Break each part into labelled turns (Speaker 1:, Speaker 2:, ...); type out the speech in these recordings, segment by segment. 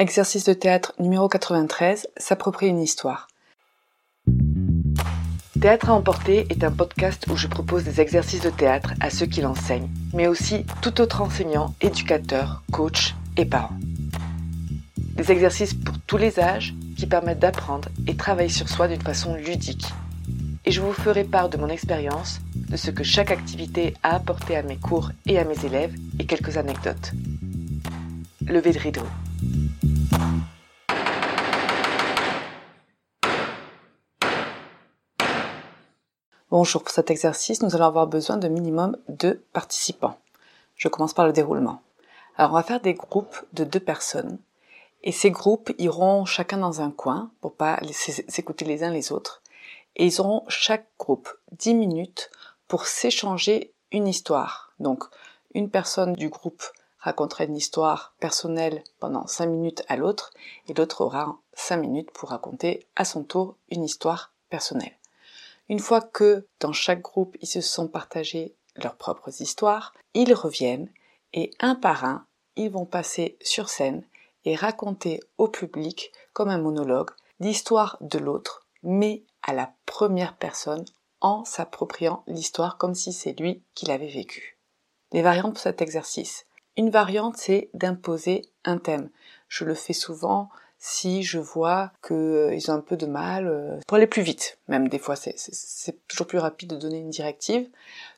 Speaker 1: Exercice de théâtre numéro 93, s'approprier une histoire. Théâtre à emporter est un podcast où je propose des exercices de théâtre à ceux qui l'enseignent, mais aussi tout autre enseignant, éducateur, coach et parents. Des exercices pour tous les âges qui permettent d'apprendre et travailler sur soi d'une façon ludique. Et je vous ferai part de mon expérience, de ce que chaque activité a apporté à mes cours et à mes élèves et quelques anecdotes. Levez de rideau. Bonjour, pour cet exercice, nous allons avoir besoin de minimum deux participants. Je commence par le déroulement. Alors, on va faire des groupes de deux personnes. Et ces groupes iront chacun dans un coin pour pas s'écouter les uns les autres. Et ils auront chaque groupe 10 minutes pour s'échanger une histoire. Donc, une personne du groupe racontera une histoire personnelle pendant 5 minutes à l'autre et l'autre aura 5 minutes pour raconter à son tour une histoire personnelle. Une fois que dans chaque groupe ils se sont partagés leurs propres histoires, ils reviennent et un par un, ils vont passer sur scène et raconter au public, comme un monologue, l'histoire de l'autre, mais à la première personne en s'appropriant l'histoire comme si c'est lui qui l'avait vécu. Les variantes pour cet exercice. Une variante, c'est d'imposer un thème. Je le fais souvent si je vois qu'ils euh, ont un peu de mal euh, pour aller plus vite. Même des fois, c'est toujours plus rapide de donner une directive.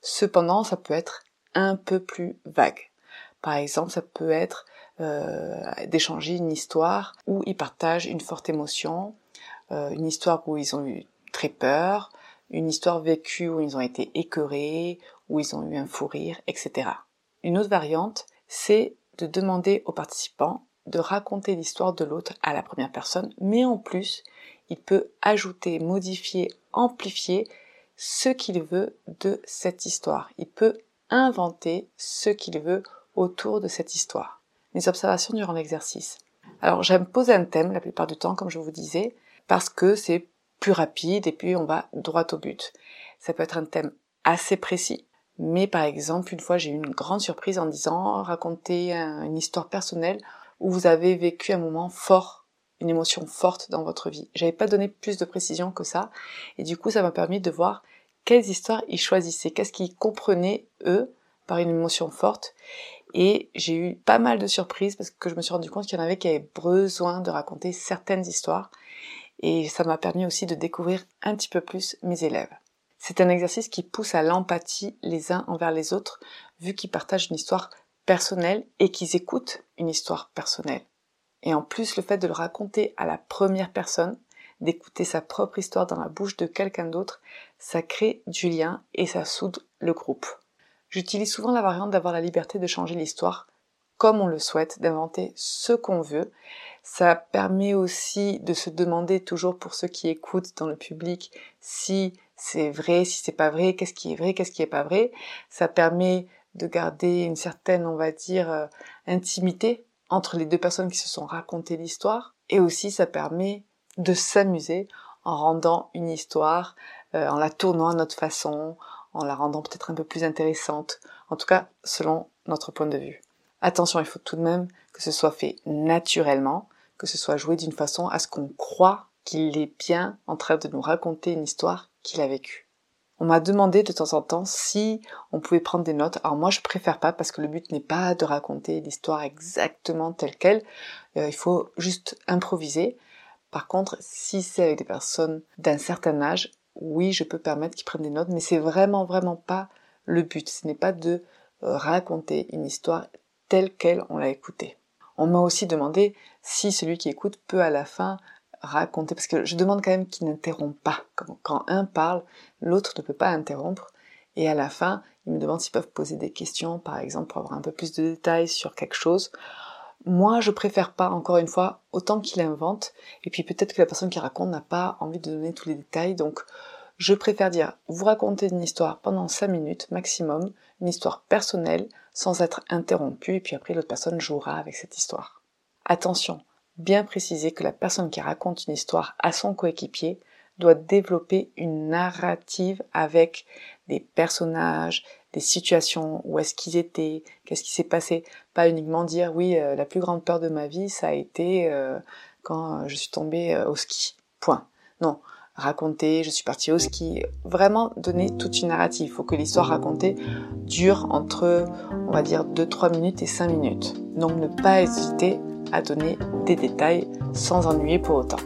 Speaker 1: Cependant, ça peut être un peu plus vague. Par exemple, ça peut être euh, d'échanger une histoire où ils partagent une forte émotion, une histoire où ils ont eu très peur, une histoire vécue où ils ont été écœurés, où ils ont eu un fou rire, etc. Une autre variante, c'est de demander aux participants de raconter l'histoire de l'autre à la première personne, mais en plus, il peut ajouter, modifier, amplifier ce qu'il veut de cette histoire. Il peut inventer ce qu'il veut autour de cette histoire. Les observations durant l'exercice. Alors j'aime poser un thème la plupart du temps, comme je vous disais, parce que c'est plus rapide et puis on va droit au but. Ça peut être un thème assez précis, mais par exemple, une fois j'ai eu une grande surprise en disant raconter une histoire personnelle où vous avez vécu un moment fort, une émotion forte dans votre vie. J'avais pas donné plus de précision que ça, et du coup ça m'a permis de voir quelles histoires ils choisissaient, qu'est-ce qu'ils comprenaient eux par une émotion forte. Et j'ai eu pas mal de surprises parce que je me suis rendu compte qu'il y en avait qui avaient besoin de raconter certaines histoires. Et ça m'a permis aussi de découvrir un petit peu plus mes élèves. C'est un exercice qui pousse à l'empathie les uns envers les autres, vu qu'ils partagent une histoire personnel et qu'ils écoutent une histoire personnelle. Et en plus, le fait de le raconter à la première personne, d'écouter sa propre histoire dans la bouche de quelqu'un d'autre, ça crée du lien et ça soude le groupe. J'utilise souvent la variante d'avoir la liberté de changer l'histoire comme on le souhaite, d'inventer ce qu'on veut. Ça permet aussi de se demander toujours pour ceux qui écoutent dans le public si c'est vrai, si c'est pas vrai, qu'est-ce qui est vrai, qu'est-ce qui est pas vrai. Ça permet de garder une certaine, on va dire, euh, intimité entre les deux personnes qui se sont racontées l'histoire. Et aussi, ça permet de s'amuser en rendant une histoire, euh, en la tournant à notre façon, en la rendant peut-être un peu plus intéressante, en tout cas selon notre point de vue. Attention, il faut tout de même que ce soit fait naturellement, que ce soit joué d'une façon à ce qu'on croit qu'il est bien en train de nous raconter une histoire qu'il a vécue. On m'a demandé de temps en temps si on pouvait prendre des notes. Alors moi je préfère pas parce que le but n'est pas de raconter l'histoire exactement telle qu'elle. Euh, il faut juste improviser. Par contre, si c'est avec des personnes d'un certain âge, oui, je peux permettre qu'ils prennent des notes, mais c'est vraiment vraiment pas le but. Ce n'est pas de euh, raconter une histoire telle qu'elle on l'a écoutée. On m'a aussi demandé si celui qui écoute peut à la fin raconter, parce que je demande quand même qu'il n'interrompt pas. Quand, un parle, l'autre ne peut pas interrompre. Et à la fin, ils me demandent s'ils peuvent poser des questions, par exemple, pour avoir un peu plus de détails sur quelque chose. Moi, je préfère pas, encore une fois, autant qu'il invente. Et puis peut-être que la personne qui raconte n'a pas envie de donner tous les détails. Donc, je préfère dire, vous racontez une histoire pendant 5 minutes maximum, une histoire personnelle, sans être interrompu, et puis après l'autre personne jouera avec cette histoire. Attention, bien préciser que la personne qui raconte une histoire à son coéquipier doit développer une narrative avec des personnages, des situations, où est-ce qu'ils étaient, qu'est-ce qui s'est passé. Pas uniquement dire oui, euh, la plus grande peur de ma vie, ça a été euh, quand je suis tombée au ski. Point. Non, raconter, je suis partie au ski, vraiment donner toute une narrative. Il faut que l'histoire racontée dure entre, on va dire, 2-3 minutes et 5 minutes. Donc ne pas hésiter à donner des détails sans ennuyer pour autant.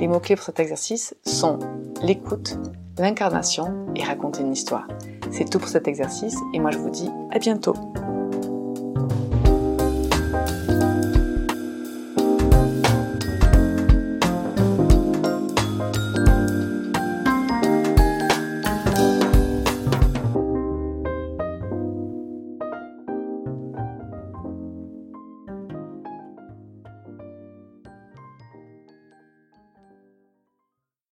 Speaker 1: Les mots-clés pour cet exercice sont l'écoute, l'incarnation et raconter une histoire. C'est tout pour cet exercice et moi je vous dis à bientôt.